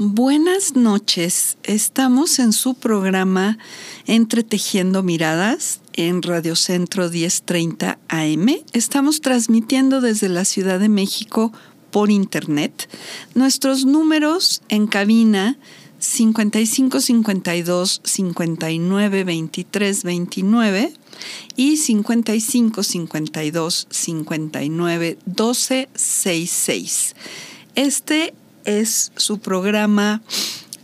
Buenas noches, estamos en su programa Entretejiendo Miradas en Radio Centro 1030 AM. Estamos transmitiendo desde la Ciudad de México por internet. Nuestros números en cabina 55 52 59 23 29 y 55 52 59 12 66. Este es su programa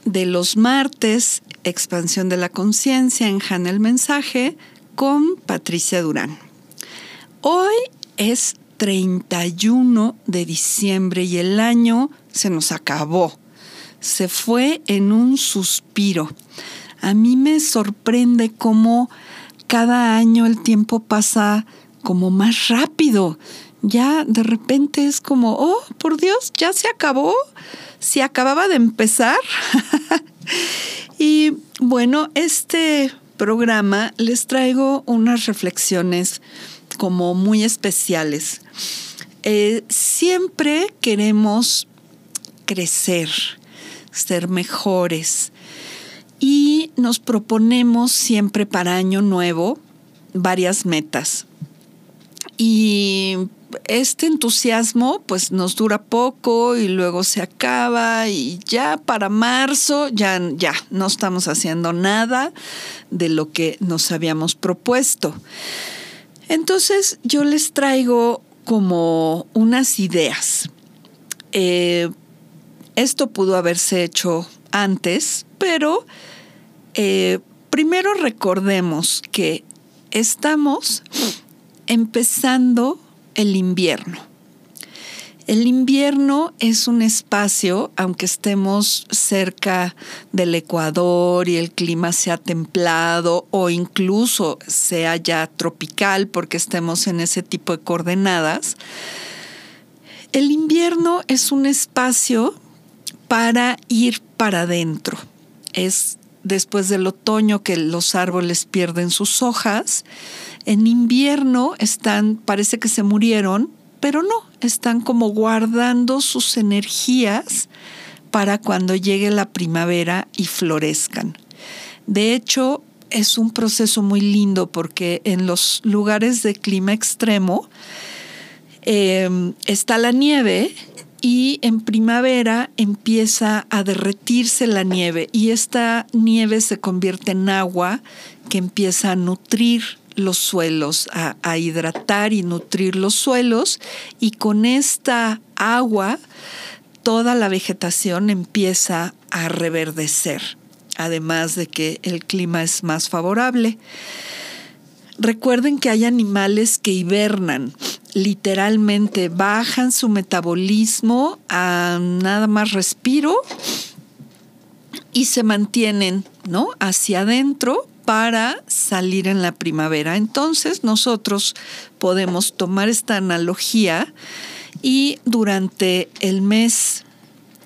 de los martes, Expansión de la Conciencia en Hanna el Mensaje, con Patricia Durán. Hoy es 31 de diciembre y el año se nos acabó. Se fue en un suspiro. A mí me sorprende cómo cada año el tiempo pasa como más rápido ya de repente es como, oh, por Dios, ya se acabó, se acababa de empezar. y bueno, este programa les traigo unas reflexiones como muy especiales. Eh, siempre queremos crecer, ser mejores y nos proponemos siempre para año nuevo varias metas. Y este entusiasmo pues nos dura poco y luego se acaba y ya para marzo ya, ya no estamos haciendo nada de lo que nos habíamos propuesto. Entonces yo les traigo como unas ideas. Eh, esto pudo haberse hecho antes, pero eh, primero recordemos que estamos empezando el invierno. El invierno es un espacio, aunque estemos cerca del Ecuador y el clima sea templado o incluso sea ya tropical porque estemos en ese tipo de coordenadas, el invierno es un espacio para ir para adentro. Es después del otoño que los árboles pierden sus hojas en invierno están, parece que se murieron, pero no, están como guardando sus energías para cuando llegue la primavera y florezcan. De hecho, es un proceso muy lindo porque en los lugares de clima extremo em, está la nieve y en primavera empieza a derretirse la nieve y esta nieve se convierte en agua que empieza a nutrir los suelos, a, hidratar y nutrir los suelos y con esta agua toda la vegetación empieza a reverdecer, además de que el clima es más favorable. Recuerden que hay animales que hibernan, literalmente bajan su metabolismo a nada más respiro y se mantienen, ¿no? Hacia adentro para salir en la primavera. Entonces nosotros podemos tomar esta analogía y durante el mes,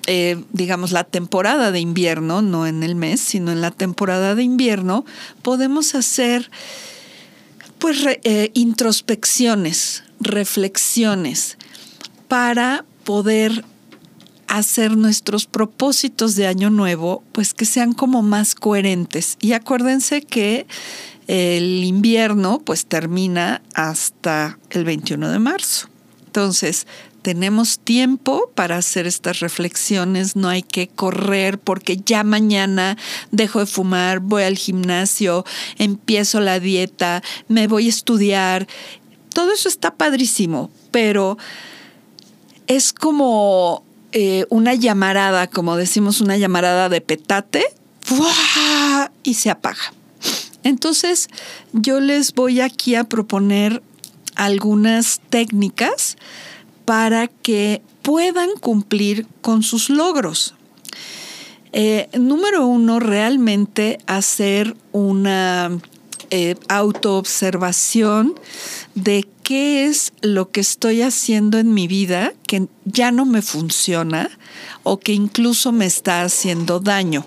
eh, digamos la temporada de invierno, no en el mes, sino en la temporada de invierno, podemos hacer pues eh, introspecciones, reflexiones para poder hacer nuestros propósitos de año nuevo, pues que sean como más coherentes. Y acuérdense que el invierno pues termina hasta el 21 de marzo. Entonces, tenemos tiempo para hacer estas reflexiones, no hay que correr porque ya mañana dejo de fumar, voy al gimnasio, empiezo la dieta, me voy a estudiar. Todo eso está padrísimo, pero es como eh, una llamarada, como decimos, una llamarada de petate, y se apaga. Entonces, yo les voy aquí a proponer algunas técnicas para que puedan cumplir con sus logros. Eh, número uno, realmente hacer una eh, autoobservación de qué es lo que estoy haciendo en mi vida que ya no me funciona o que incluso me está haciendo daño.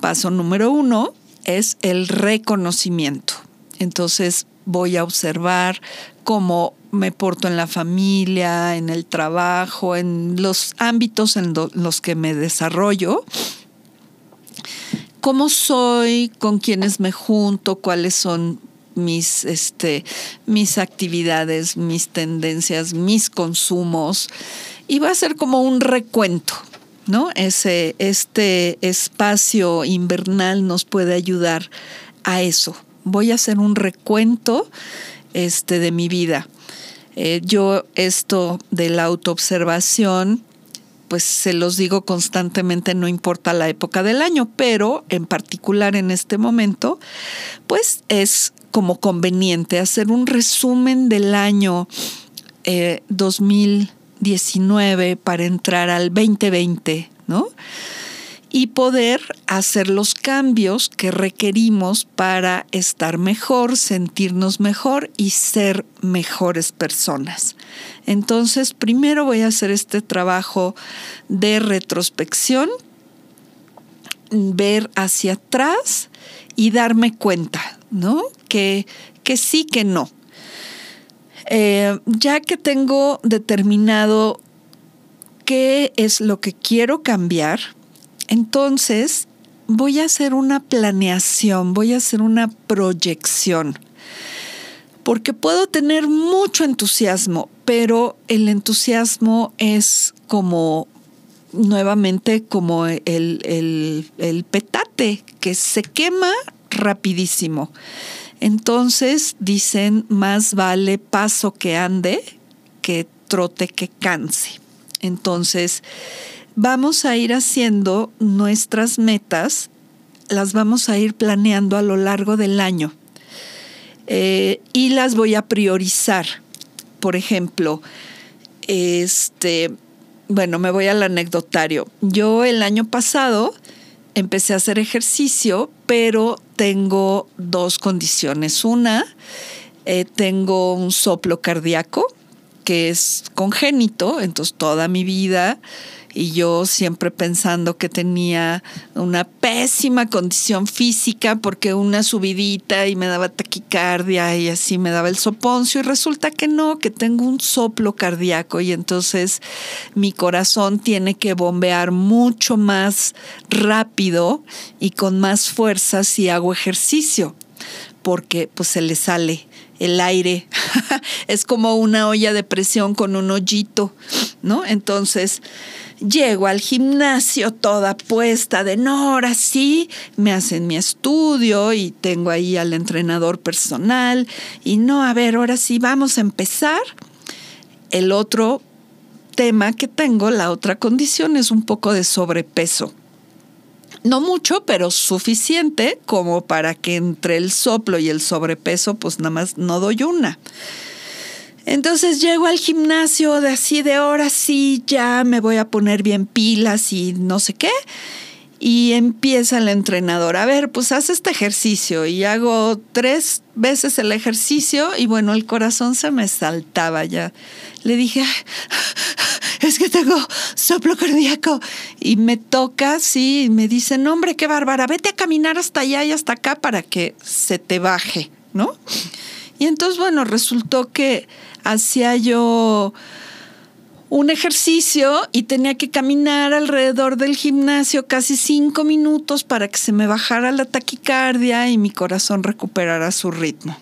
Paso número uno es el reconocimiento. Entonces voy a observar cómo me porto en la familia, en el trabajo, en los ámbitos en los que me desarrollo. ¿Cómo soy? ¿Con quiénes me junto? ¿Cuáles son mis, este, mis actividades, mis tendencias, mis consumos? Y va a ser como un recuento, ¿no? Ese, este espacio invernal nos puede ayudar a eso. Voy a hacer un recuento este, de mi vida. Eh, yo esto de la autoobservación, pues se los digo constantemente, no importa la época del año, pero en particular en este momento, pues es como conveniente hacer un resumen del año 2019 eh, para entrar al 2020, ¿no? y poder hacer los cambios que requerimos para estar mejor, sentirnos mejor y ser mejores personas. Entonces, primero voy a hacer este trabajo de retrospección, ver hacia atrás y darme cuenta, ¿no? Que, que sí, que no. Eh, ya que tengo determinado qué es lo que quiero cambiar, entonces, voy a hacer una planeación, voy a hacer una proyección, porque puedo tener mucho entusiasmo, pero el entusiasmo es como nuevamente como el, el, petate que se quema rapidísimo. Entonces dicen, más vale paso que ande que trote que canse. Entonces, vamos a ir haciendo nuestras metas, las vamos a ir planeando a lo largo del año eh, y las voy a priorizar. Por ejemplo, este, bueno, me voy al anecdotario. Yo el año pasado empecé a hacer ejercicio, pero tengo dos condiciones. Una, eh, tengo un soplo cardíaco que es congénito, entonces toda mi vida y yo siempre pensando que tenía una pésima condición física porque una subidita y me daba taquicardia y así me daba el soponcio y resulta que no, que tengo un soplo cardíaco y entonces mi corazón tiene que bombear mucho más rápido y con más fuerza si hago ejercicio porque pues se le sale el aire. es como una olla de presión con un hoyito, ¿no? Entonces, Llego al gimnasio toda puesta de no, ahora sí, me hacen mi estudio y tengo ahí al entrenador personal y no, a ver, ahora sí, vamos a empezar. El otro tema que tengo, la otra condición es un poco de sobrepeso. No mucho, pero suficiente como para que entre el soplo y el sobrepeso, pues nada más no doy una. Entonces llego al gimnasio de así de ahora sí, ya me voy a poner bien pilas y no sé qué. Y empieza el entrenador, a ver, pues haz este ejercicio y hago tres veces el ejercicio y bueno, el corazón se me saltaba ya. Le dije, es que tengo soplo cardíaco y me toca, sí, y me dice, no hombre, qué bárbara, vete a caminar hasta allá y hasta acá para que se te baje, ¿no? Y entonces, bueno, resultó que hacía yo un ejercicio y tenía que caminar alrededor del gimnasio casi cinco minutos para que se me bajara la taquicardia y mi corazón recuperara su ritmo.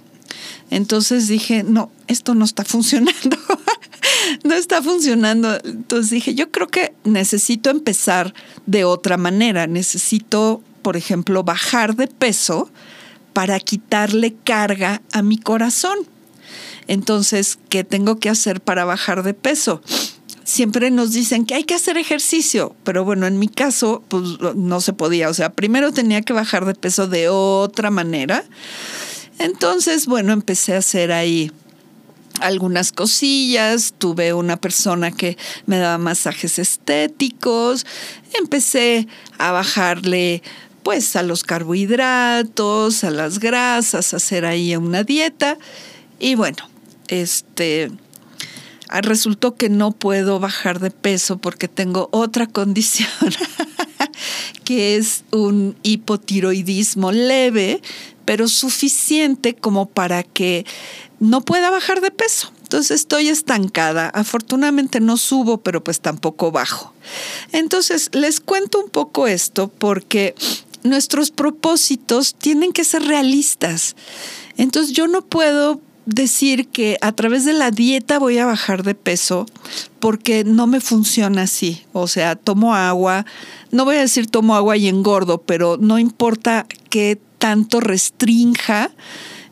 Entonces dije, no, esto no está funcionando, no está funcionando. Entonces dije, yo creo que necesito empezar de otra manera, necesito, por ejemplo, bajar de peso para quitarle carga a mi corazón. Entonces, ¿qué tengo que hacer para bajar de peso? Siempre nos dicen que hay que hacer ejercicio, pero bueno, en mi caso, pues no se podía. O sea, primero tenía que bajar de peso de otra manera. Entonces, bueno, empecé a hacer ahí algunas cosillas, tuve una persona que me daba masajes estéticos, empecé a bajarle pues a los carbohidratos, a las grasas, a hacer ahí una dieta y bueno, este, resultó que no puedo bajar de peso porque tengo otra condición, que es un hipotiroidismo leve, pero suficiente como para que no pueda bajar de peso. Entonces estoy estancada. Afortunadamente no subo, pero pues tampoco bajo. Entonces les cuento un poco esto porque nuestros propósitos tienen que ser realistas. Entonces yo no puedo decir que a través de la dieta voy a bajar de peso porque no me funciona así. O sea, tomo agua, no voy a decir tomo agua y engordo, pero no importa qué tanto restrinja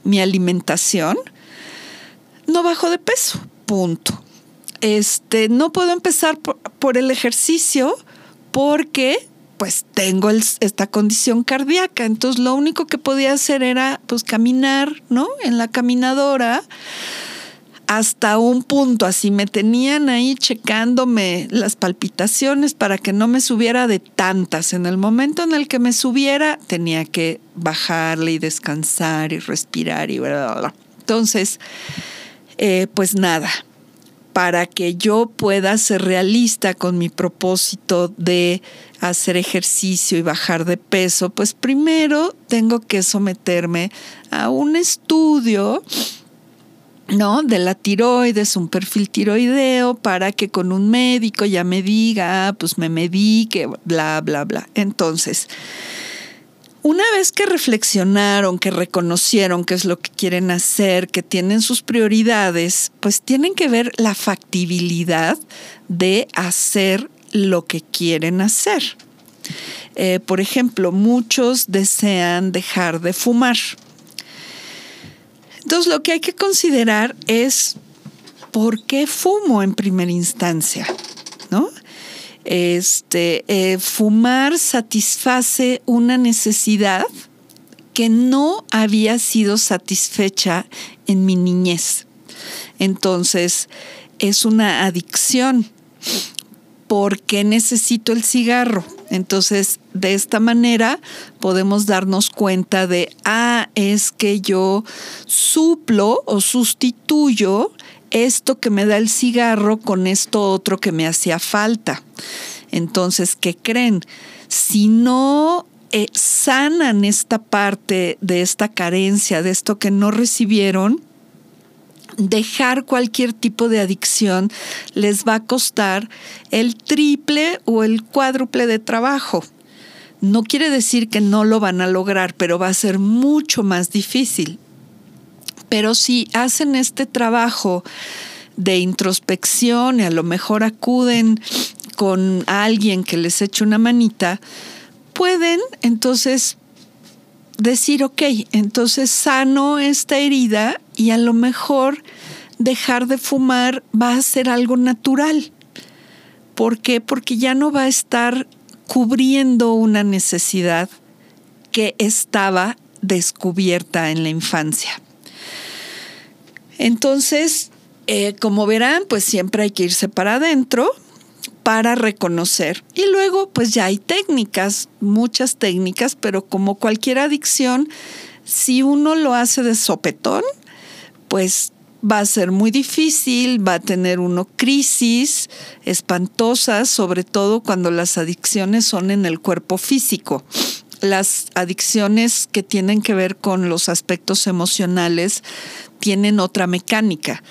mi alimentación, no bajo de peso. Punto. Este, no puedo empezar por, por el ejercicio porque pues tengo esta condición cardíaca. Entonces lo único que podía hacer era pues caminar, ¿no? En la caminadora hasta un punto, así me tenían ahí checándome las palpitaciones para que no me subiera de tantas. En el momento en el que me subiera, tenía que bajarle y descansar y respirar y bla, bla, bla. Entonces, eh, pues nada, para que yo pueda ser realista con mi propósito de hacer ejercicio y bajar de peso, pues primero tengo que someterme a un estudio ¿no? De la tiroides, un perfil tiroideo, para que con un médico ya me diga, ah, pues me medique, bla, bla, bla. Entonces, una vez que reflexionaron, que reconocieron qué es lo que quieren hacer, que tienen sus prioridades, pues tienen que ver la factibilidad de hacer lo que quieren hacer. Eh, por ejemplo, muchos desean dejar de fumar. Entonces, lo que hay que considerar es por qué fumo en primera instancia, ¿no? Este, eh, fumar satisface una necesidad que no había sido satisfecha en mi niñez. Entonces, es una adicción. ¿Por qué necesito el cigarro? Entonces, de esta manera podemos darnos cuenta de, ah, es que yo suplo o sustituyo esto que me da el cigarro con esto otro que me hacía falta. Entonces, ¿qué creen? Si no eh, sanan esta parte de esta carencia, de esto que no recibieron, dejar cualquier tipo de adicción les va a costar el triple o el cuádruple de trabajo. No quiere decir que no lo van a lograr, pero va a ser mucho más difícil. Pero si hacen este trabajo de introspección y a lo mejor acuden con alguien que les eche una manita, pueden entonces decir, ok, entonces sano esta herida y a lo mejor dejar de fumar va a ser algo natural. ¿Por qué? Porque ya no va a estar cubriendo una necesidad que estaba descubierta en la infancia. Entonces, eh, como verán, pues siempre hay que irse para adentro para reconocer. Y luego, pues ya hay técnicas, muchas técnicas, pero como cualquier adicción, si uno lo hace de sopetón, pues va a ser muy difícil, va a tener uno crisis espantosas, sobre todo cuando las adicciones son en el cuerpo físico. Las adicciones que tienen que ver con los aspectos emocionales tienen otra mecánica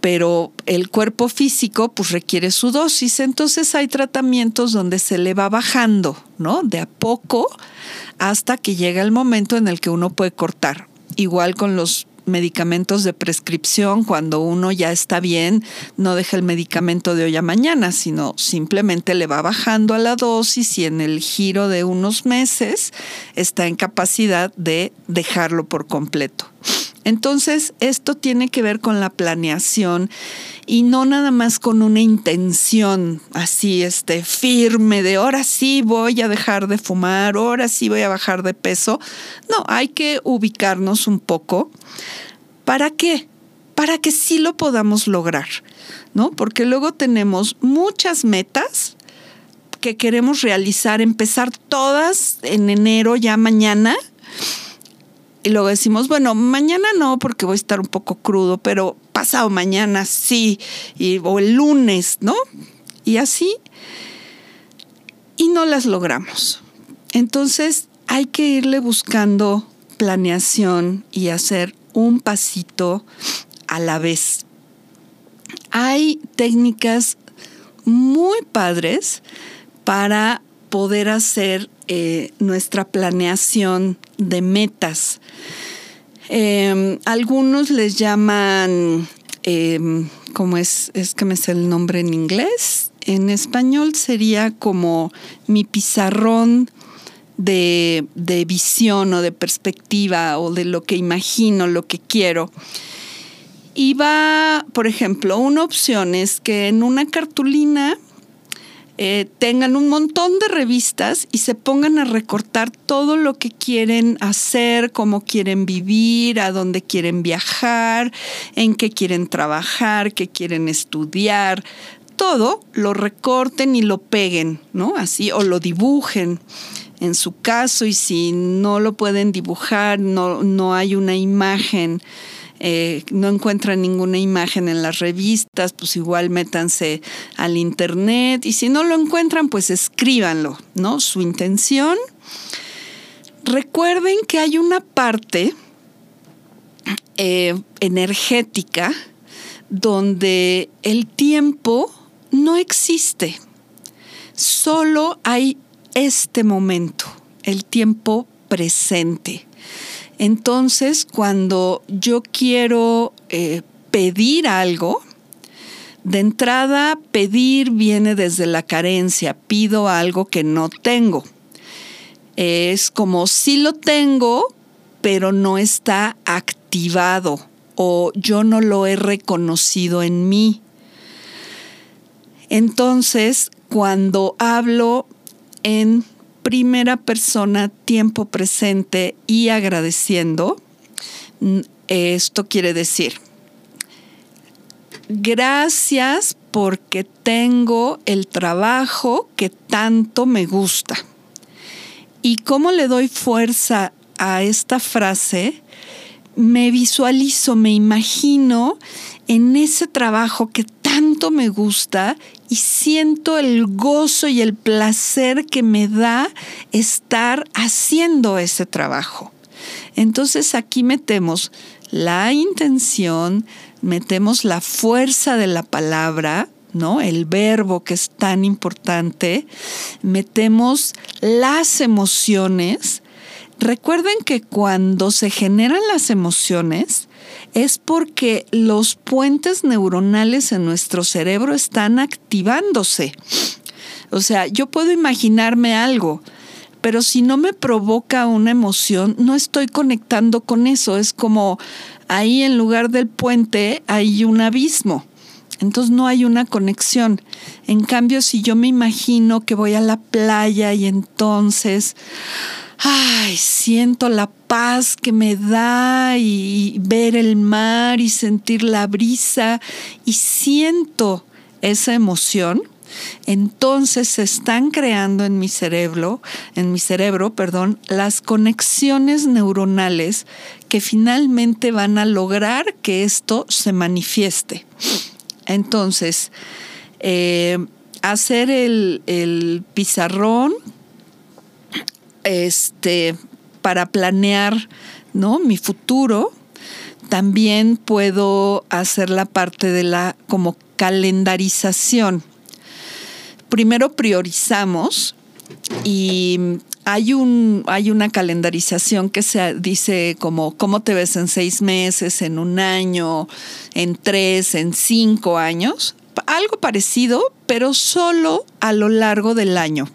pero el cuerpo físico pues requiere su dosis, entonces hay tratamientos donde se le va bajando, ¿no? De a poco hasta que llega el momento en el que uno puede cortar. Igual con los medicamentos de prescripción, cuando uno ya está bien, no deja el medicamento de hoy a mañana, sino simplemente le va bajando a la dosis y en el giro de unos meses está en capacidad de dejarlo por completo. Entonces, esto tiene que ver con la planeación y no nada más con una intención así este firme de ahora sí voy a dejar de fumar, ahora sí voy a bajar de peso. No, hay que ubicarnos un poco. ¿Para qué? Para que sí lo podamos lograr, ¿no? Porque luego tenemos muchas metas que queremos realizar, empezar todas en enero ya mañana y luego decimos, bueno, mañana no porque voy a estar un poco crudo, pero pasado mañana sí, y, o el lunes, ¿no? Y así, y no las logramos. Entonces hay que irle buscando planeación y hacer un pasito a la vez. hay técnicas muy padres para poder hacer eh, nuestra planeación de metas. Em, algunos les llaman, em, ¿cómo es? Es que me sé el nombre en inglés. En español sería como mi pizarrón de, de visión o de perspectiva o de lo que imagino, lo que quiero. Y va, por ejemplo, una opción es que en una cartulina eh, tengan un montón de revistas y se pongan a recortar todo lo que quieren hacer, cómo quieren vivir, a dónde quieren viajar, en qué quieren trabajar, qué quieren estudiar. Todo lo recorten y lo peguen, ¿no? Así, o lo dibujen en su caso, y si no lo pueden dibujar, no, no hay una imagen eh, no encuentran ninguna imagen en las revistas, pues igual métanse al internet y si no lo encuentran, pues escríbanlo, ¿no? Su intención. Recuerden que hay una parte eh, energética donde el tiempo no existe, solo hay este momento, el tiempo presente. Entonces, cuando yo quiero eh, pedir algo, de entrada, pedir viene desde la carencia, pido algo que no tengo. Es como si lo tengo, pero no está activado o yo no lo he reconocido en mí. Entonces, cuando hablo en primera persona, tiempo presente y agradeciendo, esto quiere decir, gracias porque tengo el trabajo que tanto me gusta. ¿Y cómo le doy fuerza a esta frase? Me visualizo, me imagino en ese trabajo que tanto me gusta y siento el gozo y el placer que me da estar haciendo ese trabajo. Entonces aquí metemos la intención, metemos la fuerza de la palabra, ¿no? El verbo que es tan importante, metemos las emociones. Recuerden que cuando se generan las emociones, es porque los puentes neuronales en nuestro cerebro están activándose. O sea, yo puedo imaginarme algo, pero si no me provoca una emoción, no estoy conectando con eso. Es como ahí en lugar del puente hay un abismo. Entonces no hay una conexión. En cambio, si yo me imagino que voy a la playa y entonces ay, siento la paz que me da y ver el mar y sentir la brisa y siento esa emoción, entonces se están creando en mi cerebro, en mi cerebro, perdón, las conexiones neuronales que finalmente van a lograr que esto se manifieste. Entonces, eh, hacer el, el pizarrón este, para planear ¿no? mi futuro, también puedo hacer la parte de la como calendarización. Primero priorizamos y hay, un, hay una calendarización que se dice como cómo te ves en seis meses, en un año, en tres, en cinco años. Algo parecido, pero solo a lo largo del año.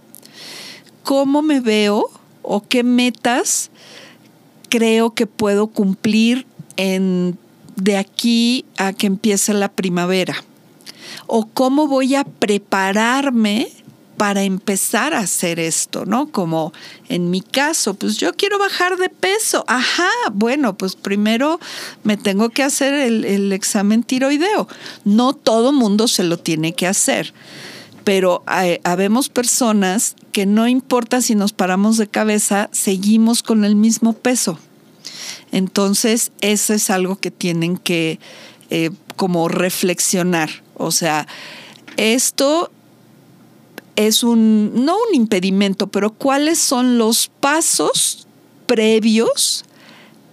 ¿Cómo me veo o qué metas creo que puedo cumplir en, de aquí a que empiece la primavera o cómo voy a prepararme para empezar a hacer esto, ¿no? Como en mi caso, pues yo quiero bajar de peso. Ajá, bueno, pues primero me tengo que hacer el, el examen tiroideo. No todo mundo se lo tiene que hacer pero habemos personas que no importa si nos paramos de cabeza, seguimos con el mismo peso. Entonces, eso es algo que tienen que eh, como reflexionar. O sea, esto es un, no un impedimento, pero cuáles son los pasos previos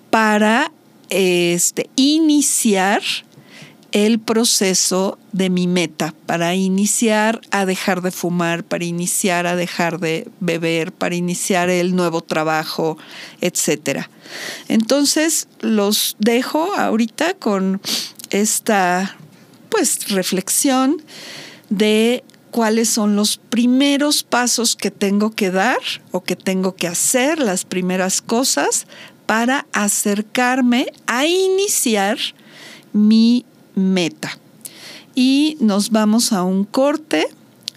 para este, iniciar el proceso de mi meta para iniciar a dejar de fumar, para iniciar a dejar de beber, para iniciar el nuevo trabajo, etcétera. Entonces los dejo ahorita con esta pues reflexión de cuáles son los primeros pasos que tengo que dar o que tengo que hacer, las primeras cosas para acercarme a iniciar mi meta. Y nos vamos a un corte.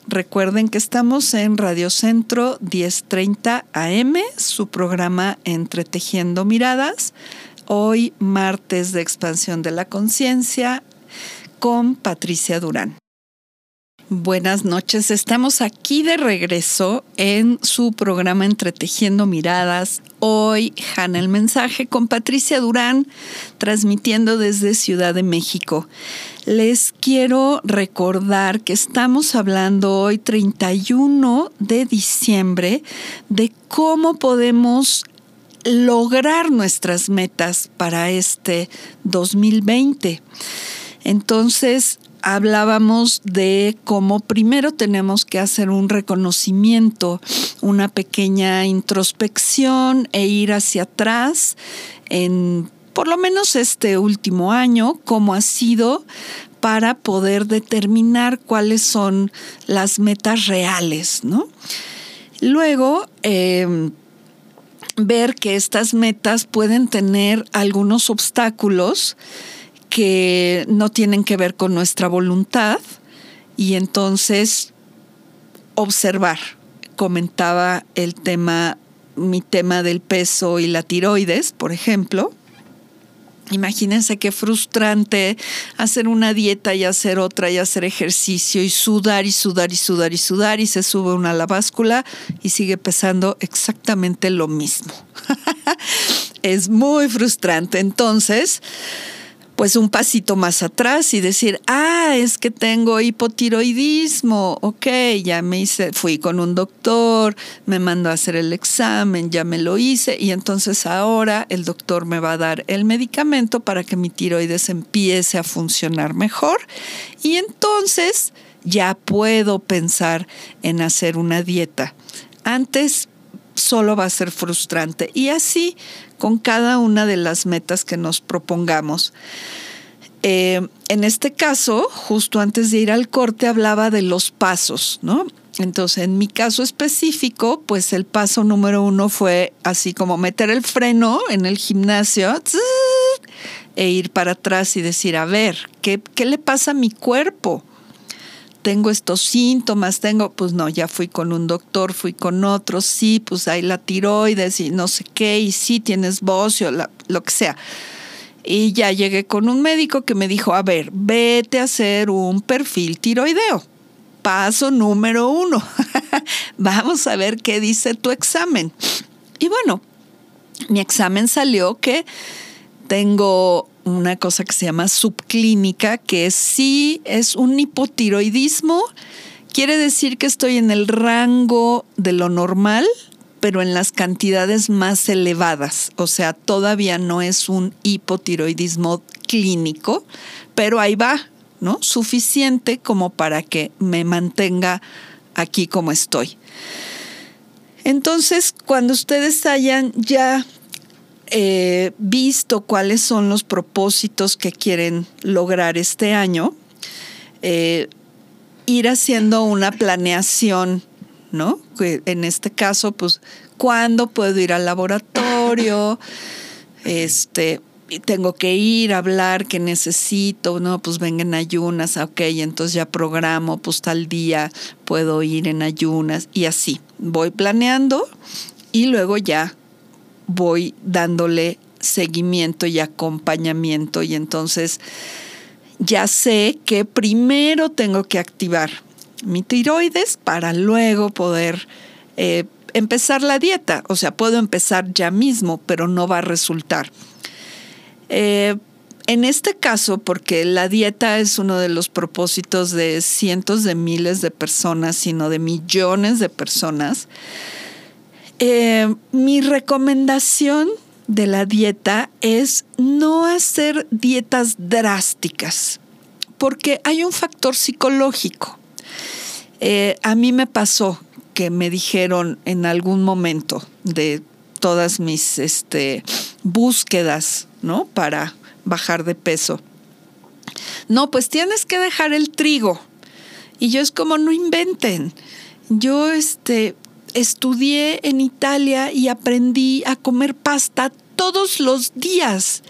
Recuerden que estamos en Radio Centro 1030 AM, su programa Entretejiendo Miradas. Hoy martes de expansión de la conciencia con Patricia Durán. Buenas noches, estamos aquí de regreso en su programa Entretejiendo Miradas. Hoy, Hanna el Mensaje con Patricia Durán, transmitiendo desde Ciudad de México. Les quiero recordar que estamos hablando hoy, 31 de diciembre, de cómo podemos lograr nuestras metas para este 2020. Entonces, hablábamos de cómo primero tenemos que hacer un reconocimiento, una pequeña introspección e ir hacia atrás en por lo menos este último año, cómo ha sido para poder determinar cuáles son las metas reales, ¿no? Luego, em, ver que estas metas pueden tener algunos obstáculos que no tienen que ver con nuestra voluntad y entonces observar. Comentaba el tema, mi tema del peso y la tiroides, por ejemplo. Imagínense qué frustrante hacer una dieta y hacer otra y hacer ejercicio y sudar y sudar y sudar y sudar y se sube una a la báscula y sigue pesando exactamente lo mismo. es muy frustrante. Entonces, pues un pasito más atrás y decir, ah, es que tengo hipotiroidismo, ok, ya me hice, fui con un doctor, me mandó a hacer el examen, ya me lo hice y entonces ahora el doctor me va a dar el medicamento para que mi tiroides empiece a funcionar mejor y entonces ya puedo pensar en hacer una dieta. Antes solo va a ser frustrante y así con cada una de las metas que nos propongamos. Eh, en este caso, justo antes de ir al corte, hablaba de los pasos, ¿no? Entonces, en mi caso específico, pues el paso número uno fue así como meter el freno en el gimnasio e ir para atrás y decir, a ver, ¿qué, qué le pasa a mi cuerpo? Tengo estos síntomas, tengo, pues no, ya fui con un doctor, fui con otro, sí, pues hay la tiroides y no sé qué, y sí tienes bocio, lo que sea. Y ya llegué con un médico que me dijo, a ver, vete a hacer un perfil tiroideo. Paso número uno. Vamos a ver qué dice tu examen. Y bueno, mi examen salió que tengo una cosa que se llama subclínica, que sí es un hipotiroidismo. Quiere decir que estoy en el rango de lo normal, pero en las cantidades más elevadas. O sea, todavía no es un hipotiroidismo clínico, pero ahí va, ¿no? Suficiente como para que me mantenga aquí como estoy. Entonces, cuando ustedes hayan ya eh, visto cuáles son los propósitos que quieren lograr este año, eh, ir haciendo una planeación, ¿no? En este caso, pues, ¿cuándo puedo ir al laboratorio? Este, tengo que ir a hablar que necesito, no, pues vengan ayunas, ok, entonces ya programo, pues tal día puedo ir en ayunas y así. Voy planeando y luego ya voy dándole seguimiento y acompañamiento y entonces ya sé que primero tengo que activar mi tiroides para luego poder eh, empezar la dieta. O sea, puedo empezar ya mismo, pero no va a resultar. Eh, en este caso, porque la dieta es uno de los propósitos de cientos de miles de personas, sino de millones de personas, eh, mi recomendación de la dieta es no hacer dietas drásticas. porque hay un factor psicológico. Eh, a mí me pasó que me dijeron en algún momento de todas mis este, búsquedas, ¿no? Para bajar de peso. No, pues tienes que dejar el trigo. Y yo es como, no inventen. Yo este, estudié en Italia y aprendí a comer pasta todos los días.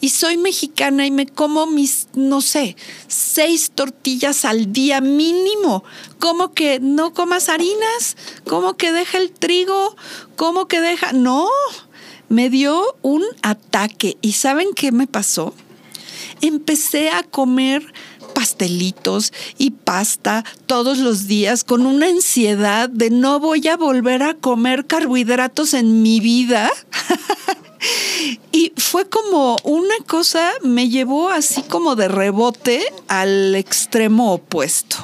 Y soy mexicana y me como mis, no sé, seis tortillas al día mínimo. ¿Cómo que no comas harinas? ¿Cómo que deja el trigo? ¿Cómo que deja? No, me dio un ataque. ¿Y saben qué me pasó? Empecé a comer pastelitos y pasta todos los días con una ansiedad de no voy a volver a comer carbohidratos en mi vida. y fue como una cosa, me llevó así como de rebote al extremo opuesto.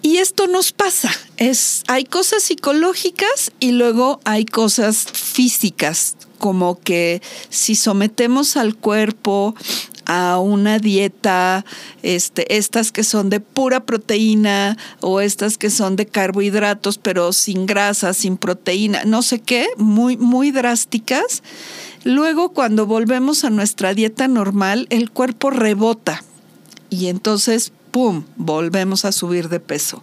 Y esto nos pasa, es hay cosas psicológicas y luego hay cosas físicas, como que si sometemos al cuerpo a una dieta, este, estas que son de pura proteína o estas que son de carbohidratos, pero sin grasa, sin proteína, no sé qué, muy, muy drásticas. Luego, cuando volvemos a nuestra dieta normal, el cuerpo rebota y entonces, ¡pum!, volvemos a subir de peso.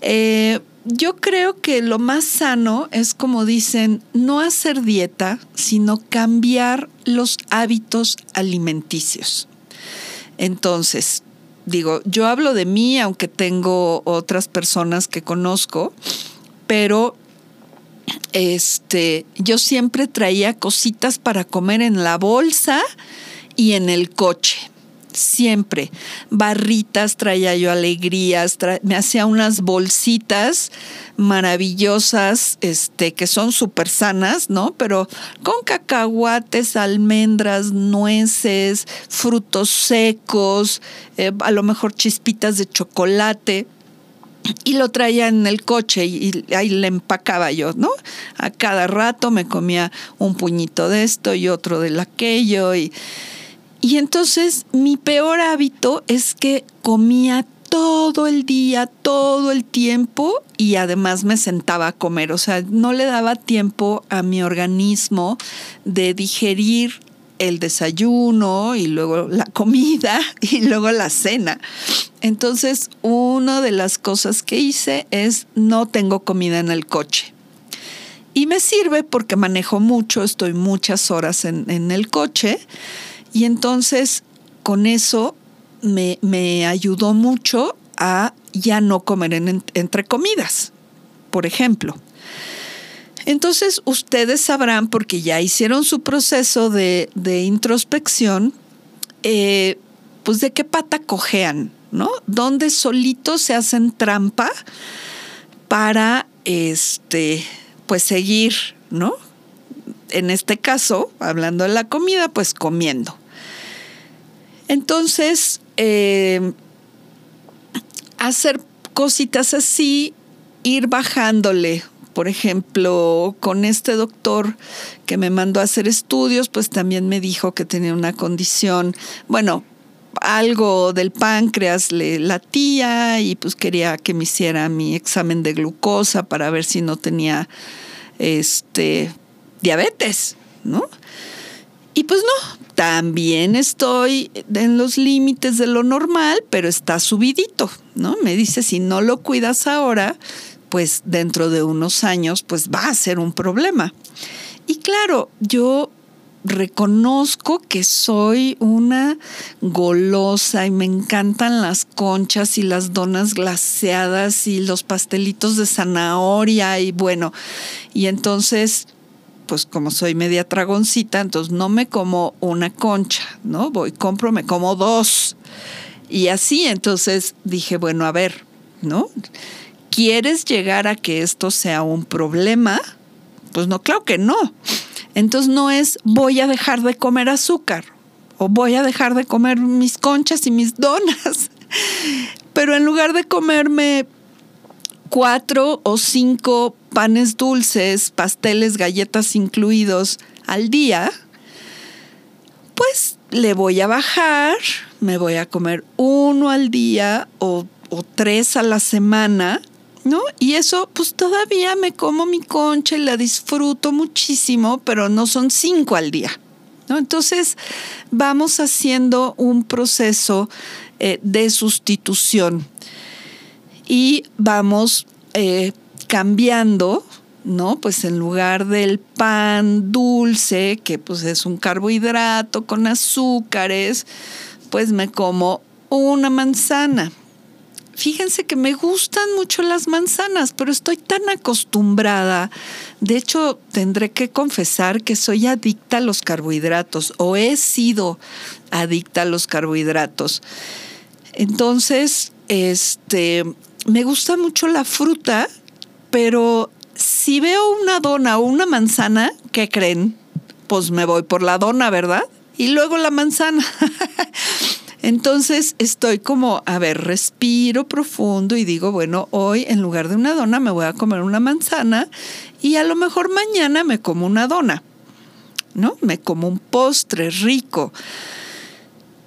Eh, yo creo que lo más sano es, como dicen, no hacer dieta, sino cambiar los hábitos alimenticios. Entonces, digo, yo hablo de mí, aunque tengo otras personas que conozco, pero este, yo siempre traía cositas para comer en la bolsa y en el coche siempre. Barritas traía yo alegrías, me hacía unas bolsitas maravillosas, este, que son súper sanas, ¿no? Pero con cacahuates, almendras, nueces, frutos secos, eh, a lo mejor chispitas de chocolate y lo traía en el coche y, ahí le empacaba yo, ¿no? A cada rato me comía un puñito de esto y otro de aquello y y entonces mi peor hábito es que comía todo el día, todo el tiempo y además me sentaba a comer. O sea, no le daba tiempo a mi organismo de digerir el desayuno y luego la comida y luego la cena. Entonces, una de las cosas que hice es no tengo comida en el coche. Y me sirve porque manejo mucho, estoy muchas horas en, en el coche y entonces con eso me, ayudó mucho a ya no comer entre comidas, por ejemplo. Entonces ustedes sabrán, porque ya hicieron su proceso de, introspección, eh, pues de qué pata cojean, ¿no? Donde solitos se hacen trampa para este, pues seguir, ¿no? En este caso, hablando de la comida, pues comiendo. Entonces, eh, hacer cositas así, ir bajándole. Por ejemplo, con este doctor que me mandó a hacer estudios, pues también me dijo que tenía una condición, bueno, algo del páncreas le latía y pues quería que me hiciera mi examen de glucosa para ver si no tenía este diabetes, ¿no? Y pues no, también estoy en los límites de lo normal, pero está subidito, ¿no? Me dice, si no lo cuidas ahora, pues dentro de unos años, pues va a ser un problema. Y claro, yo reconozco que soy una golosa y me encantan las conchas y las donas glaseadas y los pastelitos de zanahoria y bueno, y entonces pues como soy media tragoncita, entonces no me como una concha, ¿no? Voy, compro, me como dos. Y así, entonces dije, bueno, a ver, ¿no? ¿Quieres llegar a que esto sea un problema? Pues no, claro que no. Entonces no es voy a dejar de comer azúcar o voy a dejar de comer mis conchas y mis donas. Pero en lugar de comerme cuatro o cinco panes dulces, pasteles, galletas incluidos al día, pues le voy a bajar me voy a comer uno al día o, tres a la semana, ¿no? Y eso, pues todavía me como mi concha y la disfruto muchísimo, pero no son cinco al día. ¿no? Entonces, vamos haciendo un proceso eh, de sustitución y vamos eh, cambiando, ¿no? Pues en lugar del pan dulce, que pues es un carbohidrato con azúcares, pues me como una manzana. Fíjense que me gustan mucho las manzanas, pero estoy tan acostumbrada. De hecho, tendré que confesar que soy adicta a los carbohidratos o he sido adicta a los carbohidratos. Entonces, este, me gusta mucho la fruta, pero si veo una dona o una manzana, ¿qué creen? Pues me voy por la dona, ¿verdad? Y luego la manzana. Entonces estoy como, a ver, respiro profundo y digo, bueno, hoy en lugar de una dona me voy a comer una manzana y a lo mejor mañana me como una dona, ¿no? Me como un postre rico.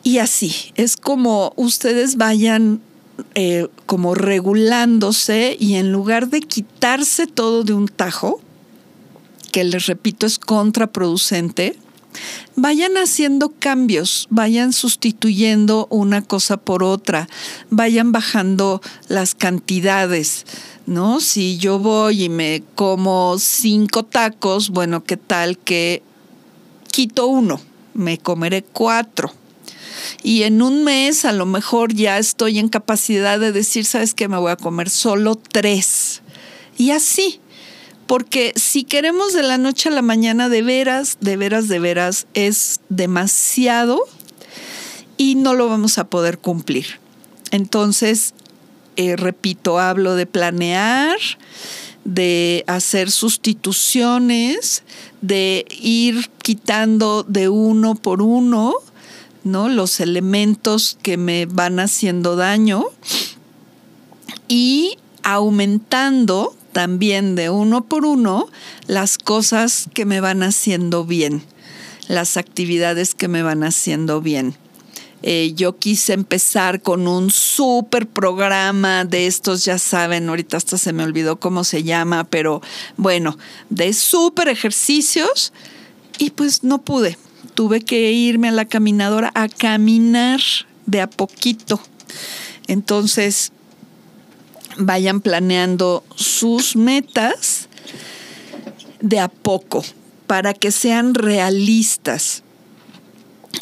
Y así, es como ustedes vayan eh, como regulándose y en lugar de quitarse todo de un tajo, que les repito es contraproducente, vayan haciendo cambios, vayan sustituyendo una cosa por otra, vayan bajando las cantidades. ¿No? Si yo voy y me como cinco tacos, bueno, ¿qué tal que quito uno? Me comeré cuatro. Y en un mes a lo mejor ya estoy en capacidad de decir, ¿sabes qué? Me voy a comer solo tres. Y así, porque si queremos de la noche a la mañana, de veras, de veras, de veras, es demasiado y no lo vamos a poder cumplir. Entonces, eh, repito, hablo de planear, de hacer sustituciones, de ir quitando de uno por uno, ¿no? Los elementos que me van haciendo daño y aumentando también de uno por uno las cosas que me van haciendo bien, las actividades que me van haciendo bien. Eh, yo quise empezar con un súper programa de estos, ya saben, ahorita hasta se me olvidó cómo se llama, pero bueno, de súper ejercicios y pues no pude. Tuve que irme a la caminadora a caminar de a poquito. Entonces, vayan planeando sus metas de a poco para que sean realistas.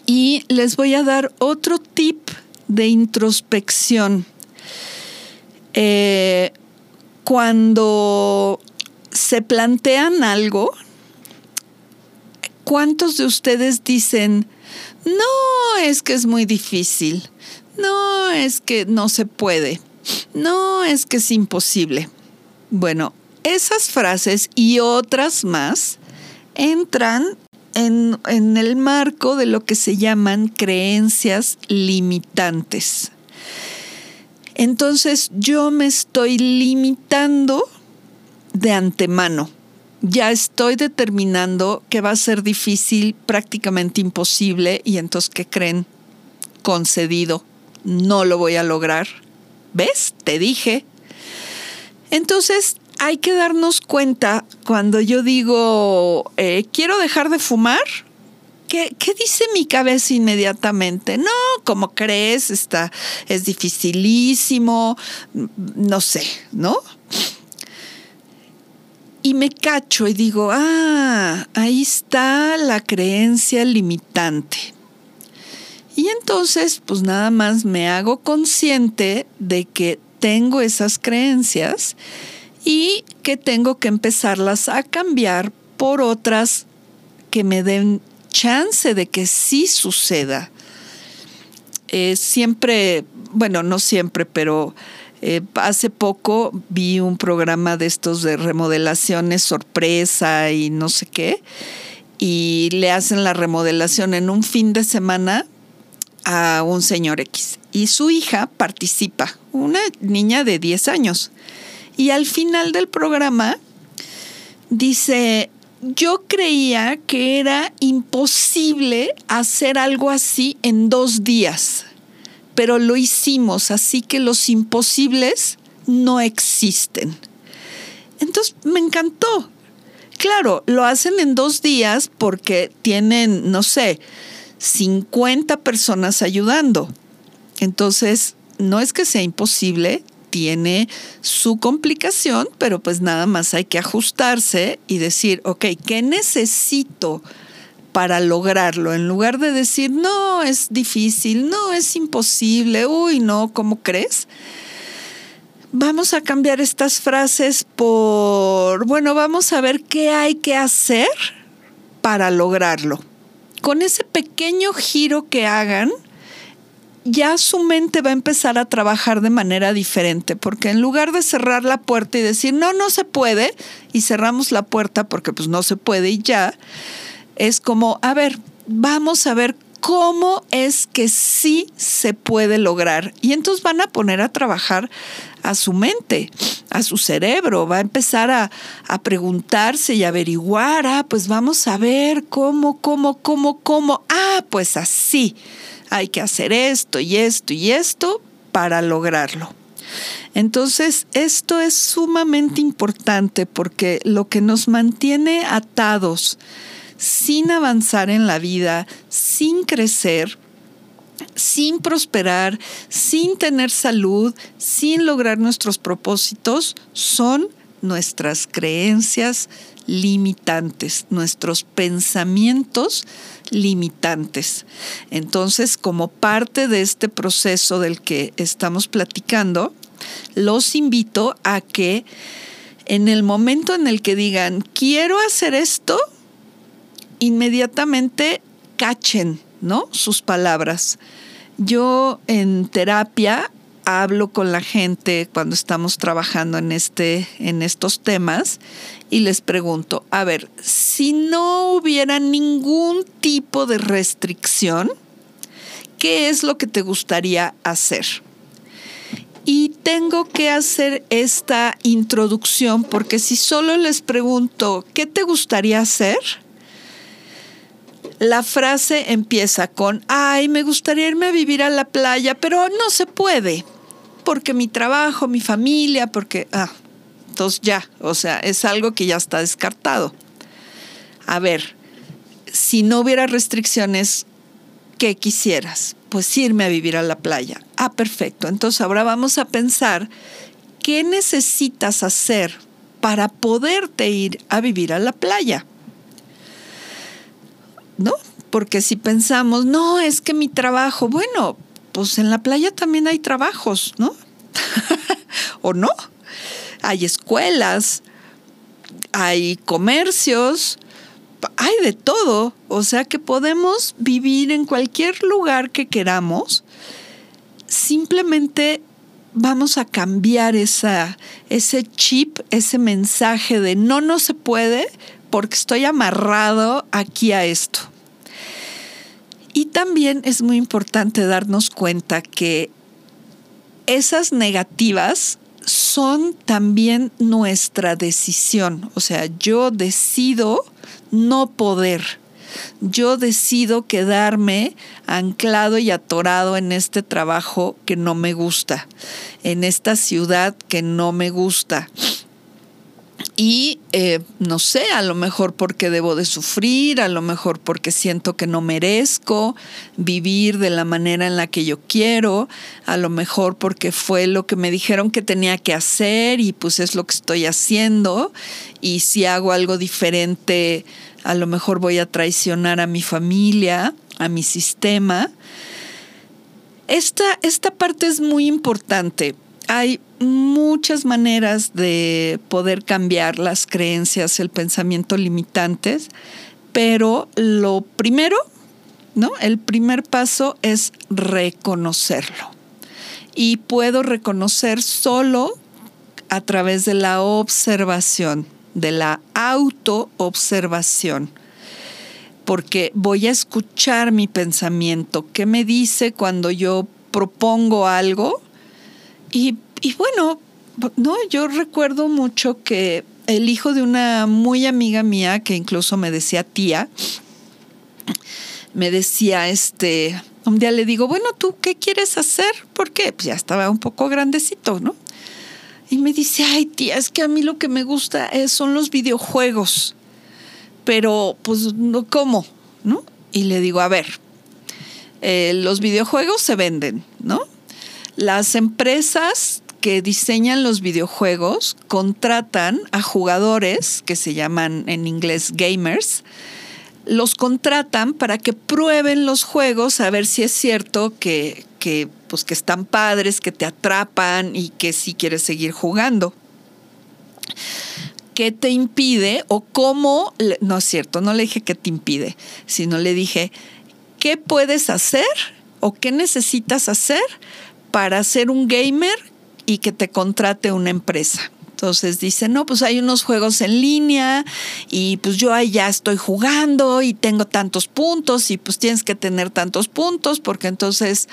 Y les voy a dar otro tip de introspección. Eh, cuando se plantean algo, ¿cuántos de ustedes dicen, no, es que es muy difícil, no, es que no se puede? No, es que es imposible. Bueno, esas frases y otras más entran en, el marco de lo que se llaman creencias limitantes. Entonces yo me estoy limitando de antemano. Ya estoy determinando que va a ser difícil, prácticamente imposible, y entonces, ¿qué creen? Concedido, no lo voy a lograr ¿Ves? Te dije. Entonces, hay que darnos cuenta cuando yo digo, eh, quiero dejar de fumar. ¿Qué, ¿Qué, dice mi cabeza inmediatamente? No, como crees, está, es dificilísimo, no sé, ¿no? Y me cacho y digo, ah, ahí está la creencia limitante. Y entonces, pues nada más me hago consciente de que tengo esas creencias y que tengo que empezarlas a cambiar por otras que me den chance de que sí suceda. Eh, siempre, bueno, no siempre, pero eh, hace poco vi un programa de estos de remodelaciones sorpresa y no sé qué, y le hacen la remodelación en un fin de semana a un señor X y su hija participa, una niña de 10 años. Y al final del programa dice, yo creía que era imposible hacer algo así en dos días. Pero lo hicimos, así que los imposibles no existen. Entonces me encantó. Claro, lo hacen en dos días porque tienen, no sé, 50 personas ayudando. Entonces, no es que sea imposible, tiene su complicación, pero pues nada más hay que ajustarse y decir, ok, ¿qué necesito para lograrlo? En lugar de decir, no, es difícil, no, es imposible, uy, no, ¿cómo crees? Vamos a cambiar estas frases por, bueno, vamos a ver qué hay que hacer para lograrlo. Con ese pequeño giro que hagan, ya su mente va a empezar a trabajar de manera diferente, porque en lugar de cerrar la puerta y decir, no, no se puede, y cerramos la puerta porque pues no se puede y ya, es como, a ver, vamos a ver cómo es que sí se puede lograr. Y entonces van a poner a trabajar a su mente, a su cerebro, va a empezar a, a, preguntarse y averiguar, ah, pues vamos a ver cómo, cómo, cómo, cómo, ah, pues así hay que hacer esto y esto y esto para lograrlo. Entonces, esto es sumamente importante porque lo que nos mantiene atados sin avanzar en la vida, sin crecer, sin prosperar, sin tener salud, sin lograr nuestros propósitos, son nuestras creencias limitantes, nuestros pensamientos limitantes. Entonces, como parte de este proceso del que estamos platicando, los invito a que en el momento en el que digan, quiero hacer esto, inmediatamente cachen, ¿no? Sus palabras. Yo en terapia hablo con la gente cuando estamos trabajando en, este, en estos temas y les pregunto, a ver, si no hubiera ningún tipo de restricción, ¿qué es lo que te gustaría hacer? Y tengo que hacer esta introducción porque si solo les pregunto, ¿qué te gustaría hacer? La frase empieza con, ay, me gustaría irme a vivir a la playa, pero no se puede porque mi trabajo, mi familia, porque, ah, entonces ya, o sea, es algo que ya está descartado. A ver, si no hubiera restricciones, ¿qué quisieras? Pues irme a vivir a la playa. Ah, perfecto. Entonces ahora vamos a pensar qué necesitas hacer para poderte ir a vivir a la playa. ¿No? Porque si pensamos, no, es que mi trabajo, bueno, pues en la playa también hay trabajos, ¿no? ¿O no? Hay escuelas, hay comercios, hay de todo. O sea que podemos vivir en cualquier lugar que queramos. Simplemente vamos a cambiar esa, ese chip, ese mensaje de no, no se puede porque estoy amarrado aquí a esto. Y también es muy importante darnos cuenta que esas negativas son también nuestra decisión. O sea, yo decido no poder. Yo decido quedarme anclado y atorado en este trabajo que no me gusta, en esta ciudad que no me gusta, y eh, no sé, a lo mejor porque debo de sufrir, a lo mejor porque siento que no merezco vivir de la manera en la que yo quiero, a lo mejor porque fue lo que me dijeron que tenía que hacer y pues es lo que estoy haciendo y si hago algo diferente, a lo mejor voy a traicionar a mi familia, a mi sistema. Esta, esta parte es muy importante hay muchas maneras de poder cambiar las creencias, el pensamiento limitantes, pero lo primero, ¿no? El primer paso es reconocerlo. Y puedo reconocer solo a través de la observación, de la autoobservación porque voy a escuchar mi pensamiento, qué me dice cuando yo propongo algo y, bueno, no, yo recuerdo mucho que el hijo de una muy amiga mía, que incluso me decía tía, me decía, este, Un día le digo, bueno, ¿tú qué quieres hacer? Porque pues ya estaba un poco grandecito, ¿no? Y me dice, ay tía, es que a mí lo que me gusta es, son los videojuegos. Pero, pues, ¿cómo? ¿No? Y le digo, a ver, eh, los videojuegos se venden, ¿no? Las empresas que diseñan los videojuegos contratan a jugadores que se llaman en inglés gamers, los contratan para que prueben los juegos a ver si es cierto que, que, pues, que están padres, que te atrapan y que si quieres seguir jugando. ¿Qué te impide o cómo? No es cierto, no le dije qué te impide, sino le dije, ¿qué puedes hacer o qué necesitas hacer para ser un gamer y que te contrate una empresa? Entonces dice, no, pues hay unos juegos en línea y pues yo ahí ya estoy jugando y tengo tantos puntos y pues tienes que tener tantos puntos porque entonces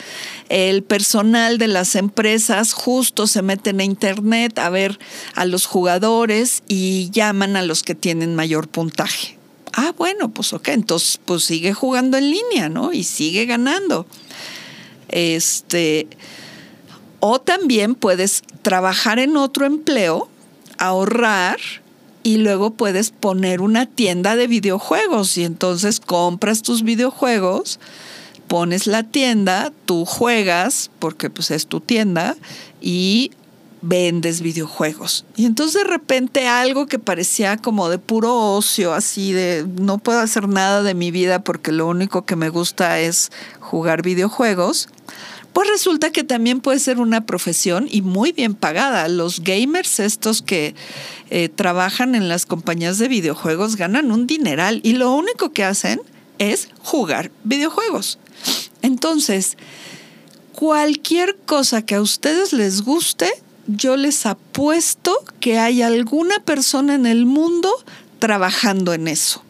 el personal de las empresas justo se meten a internet a ver a los jugadores y llaman a los que tienen mayor puntaje. Ah, bueno, pues ok, entonces pues sigue jugando en línea, ¿no? Y sigue ganando. Este, o también puedes trabajar en otro empleo ahorrar y luego puedes poner una tienda de videojuegos y entonces compras tus videojuegos, pones la tienda, tú juegas porque pues es tu tienda y vendes videojuegos. Y entonces de repente algo que parecía como de puro ocio, así de no puedo hacer nada de mi vida porque lo único que me gusta es jugar videojuegos, pues resulta que también puede ser una profesión y muy bien pagada. Los gamers estos que eh, trabajan en las compañías de videojuegos ganan un dineral y lo único que hacen es jugar videojuegos. Entonces, cualquier cosa que a ustedes les guste, yo les apuesto que hay alguna persona en el mundo trabajando en eso.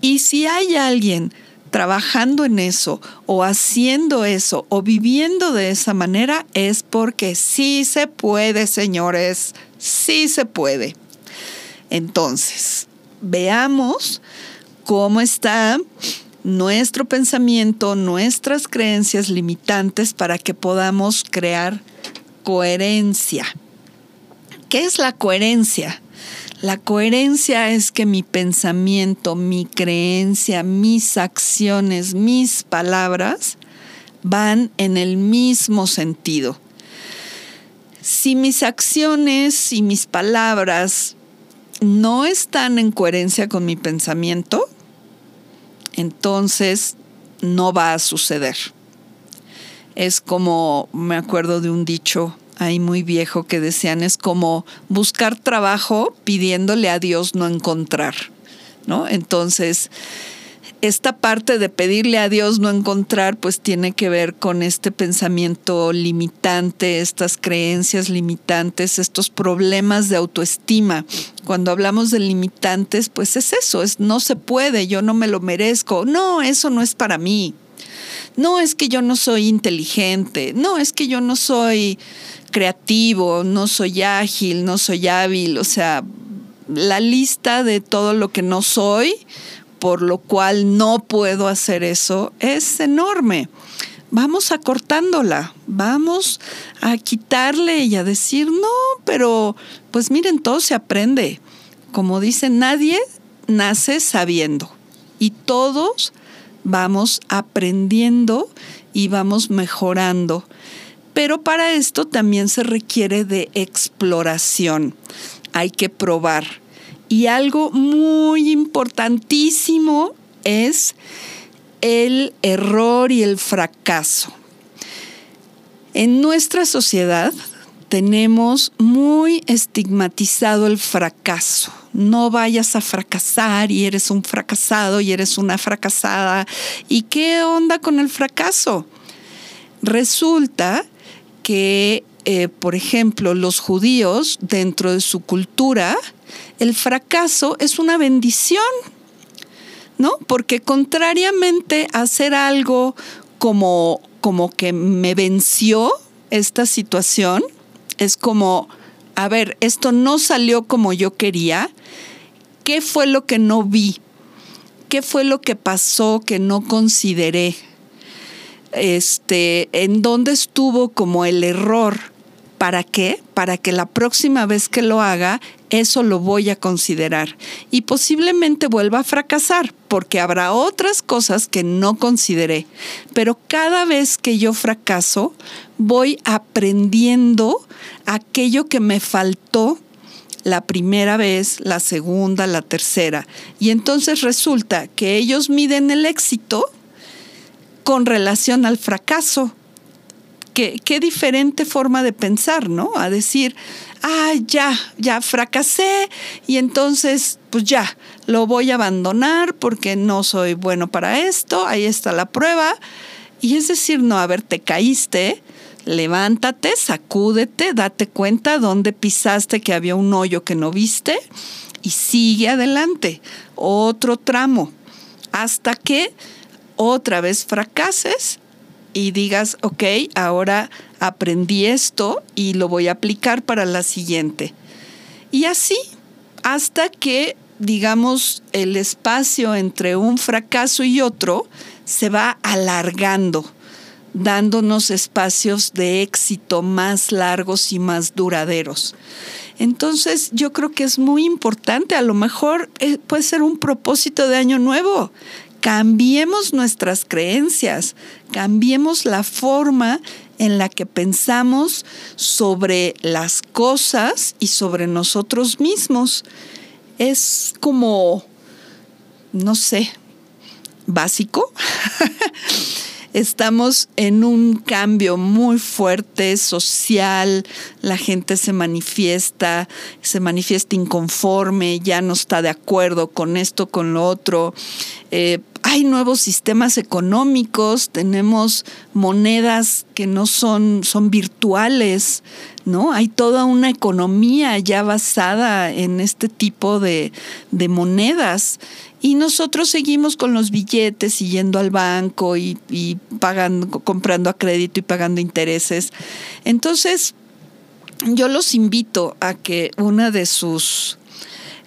Y si hay alguien trabajando en eso o haciendo eso o viviendo de esa manera es porque sí se puede, señores, sí se puede. Entonces, veamos cómo está nuestro pensamiento, nuestras creencias limitantes para que podamos crear coherencia. ¿Qué es la coherencia? La coherencia es que mi pensamiento, mi creencia, mis acciones, mis palabras van en el mismo sentido. Si mis acciones y mis palabras no están en coherencia con mi pensamiento, entonces no va a suceder. Es como, me acuerdo de un dicho ahí muy viejo que decían es como buscar trabajo pidiéndole a Dios no encontrar, ¿no? Entonces, esta parte de pedirle a Dios no encontrar, pues tiene que ver con este pensamiento limitante, estas creencias limitantes, estos problemas de autoestima. Cuando hablamos de limitantes, pues es eso, es no se puede, yo no me lo merezco, no, eso no es para mí. No es que yo no soy inteligente, no es que yo no soy creativo, no soy ágil, no soy hábil, o sea, la lista de todo lo que no soy, por lo cual no puedo hacer eso, es enorme. Vamos acortándola, vamos a quitarle y a decir, no, pero pues miren, todo se aprende. Como dice, nadie nace sabiendo y todos vamos aprendiendo y vamos mejorando pero para esto también se requiere de exploración. Hay que probar. Y algo muy importantísimo es el error y el fracaso. En nuestra sociedad tenemos muy estigmatizado el fracaso. No vayas a fracasar y eres un fracasado y eres una fracasada. ¿Y qué onda con el fracaso? Resulta que, eh, por ejemplo, los judíos, dentro de su cultura, el fracaso es una bendición, ¿no? Porque contrariamente a hacer algo como, como que me venció esta situación, es como, a ver, esto no salió como yo quería, ¿qué fue lo que no vi? ¿Qué fue lo que pasó que no consideré? este, en dónde estuvo como el error. ¿Para qué? Para que la próxima vez que lo haga, eso lo voy a considerar. Y posiblemente vuelva a fracasar, porque habrá otras cosas que no consideré. Pero cada vez que yo fracaso, voy aprendiendo aquello que me faltó la primera vez, la segunda, la tercera. Y entonces resulta que ellos miden el éxito con relación al fracaso. Qué, qué diferente forma de pensar, ¿no? A decir, ah, ya, ya fracasé y entonces, pues ya, lo voy a abandonar porque no soy bueno para esto, ahí está la prueba. Y es decir, no, a ver, te caíste, levántate, sacúdete, date cuenta dónde pisaste que había un hoyo que no viste y sigue adelante. Otro tramo, hasta que otra vez fracases y digas, ok, ahora aprendí esto y lo voy a aplicar para la siguiente. Y así, hasta que, digamos, el espacio entre un fracaso y otro se va alargando dándonos espacios de éxito más largos y más duraderos. Entonces yo creo que es muy importante, a lo mejor eh, puede ser un propósito de año nuevo. Cambiemos nuestras creencias, cambiemos la forma en la que pensamos sobre las cosas y sobre nosotros mismos. Es como, no sé, básico. Estamos en un cambio muy fuerte social, la gente se manifiesta, se manifiesta inconforme, ya no está de acuerdo con esto, con lo otro. Eh, hay nuevos sistemas económicos, tenemos monedas que no son, son virtuales, ¿no? Hay toda una economía ya basada en este tipo de, de monedas. Y nosotros seguimos con los billetes y yendo al banco y, pagando, comprando a crédito y pagando intereses. Entonces, yo los invito a que una de sus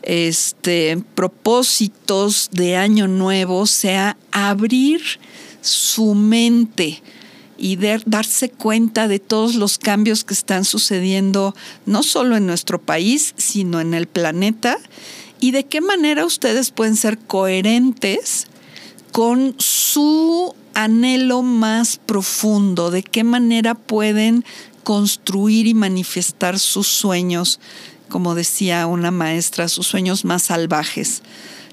este, propósitos de año nuevo sea abrir su mente y darse cuenta de todos los cambios que están sucediendo, no solo en nuestro país, sino en el planeta y de qué manera ustedes pueden ser coherentes con su anhelo más profundo, de qué manera pueden construir y manifestar sus sueños, como decía una maestra, sus sueños más salvajes.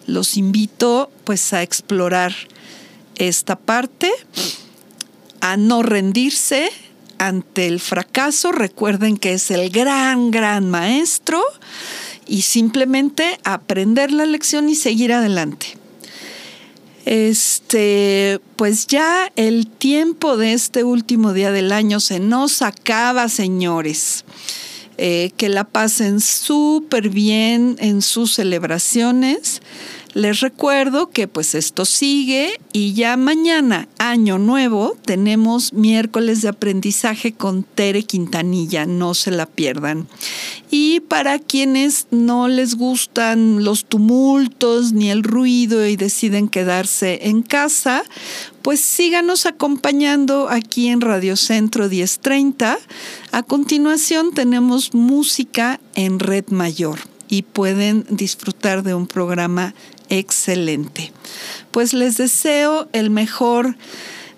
Los invito pues a explorar esta parte, a no rendirse ante el fracaso, recuerden que es el gran, gran maestro y simplemente aprender la lección y seguir adelante. Este, pues ya el tiempo de este último día del año se nos acaba, señores. Eh, que la pasen súper bien en sus celebraciones. Les recuerdo que pues esto sigue y ya mañana, año nuevo, tenemos miércoles de aprendizaje con Tere Quintanilla, no se la pierdan. Y para quienes no les gustan los tumultos ni el ruido y deciden quedarse en casa, pues síganos acompañando aquí en Radio Centro 1030. A continuación tenemos música en Red Mayor y pueden disfrutar de un programa excelente. Pues les deseo el mejor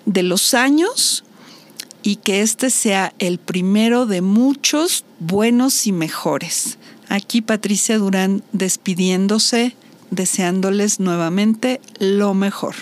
de los años y que este sea el primero de muchos buenos y mejores. Aquí Patricia Durán despidiéndose, deseándoles nuevamente lo mejor.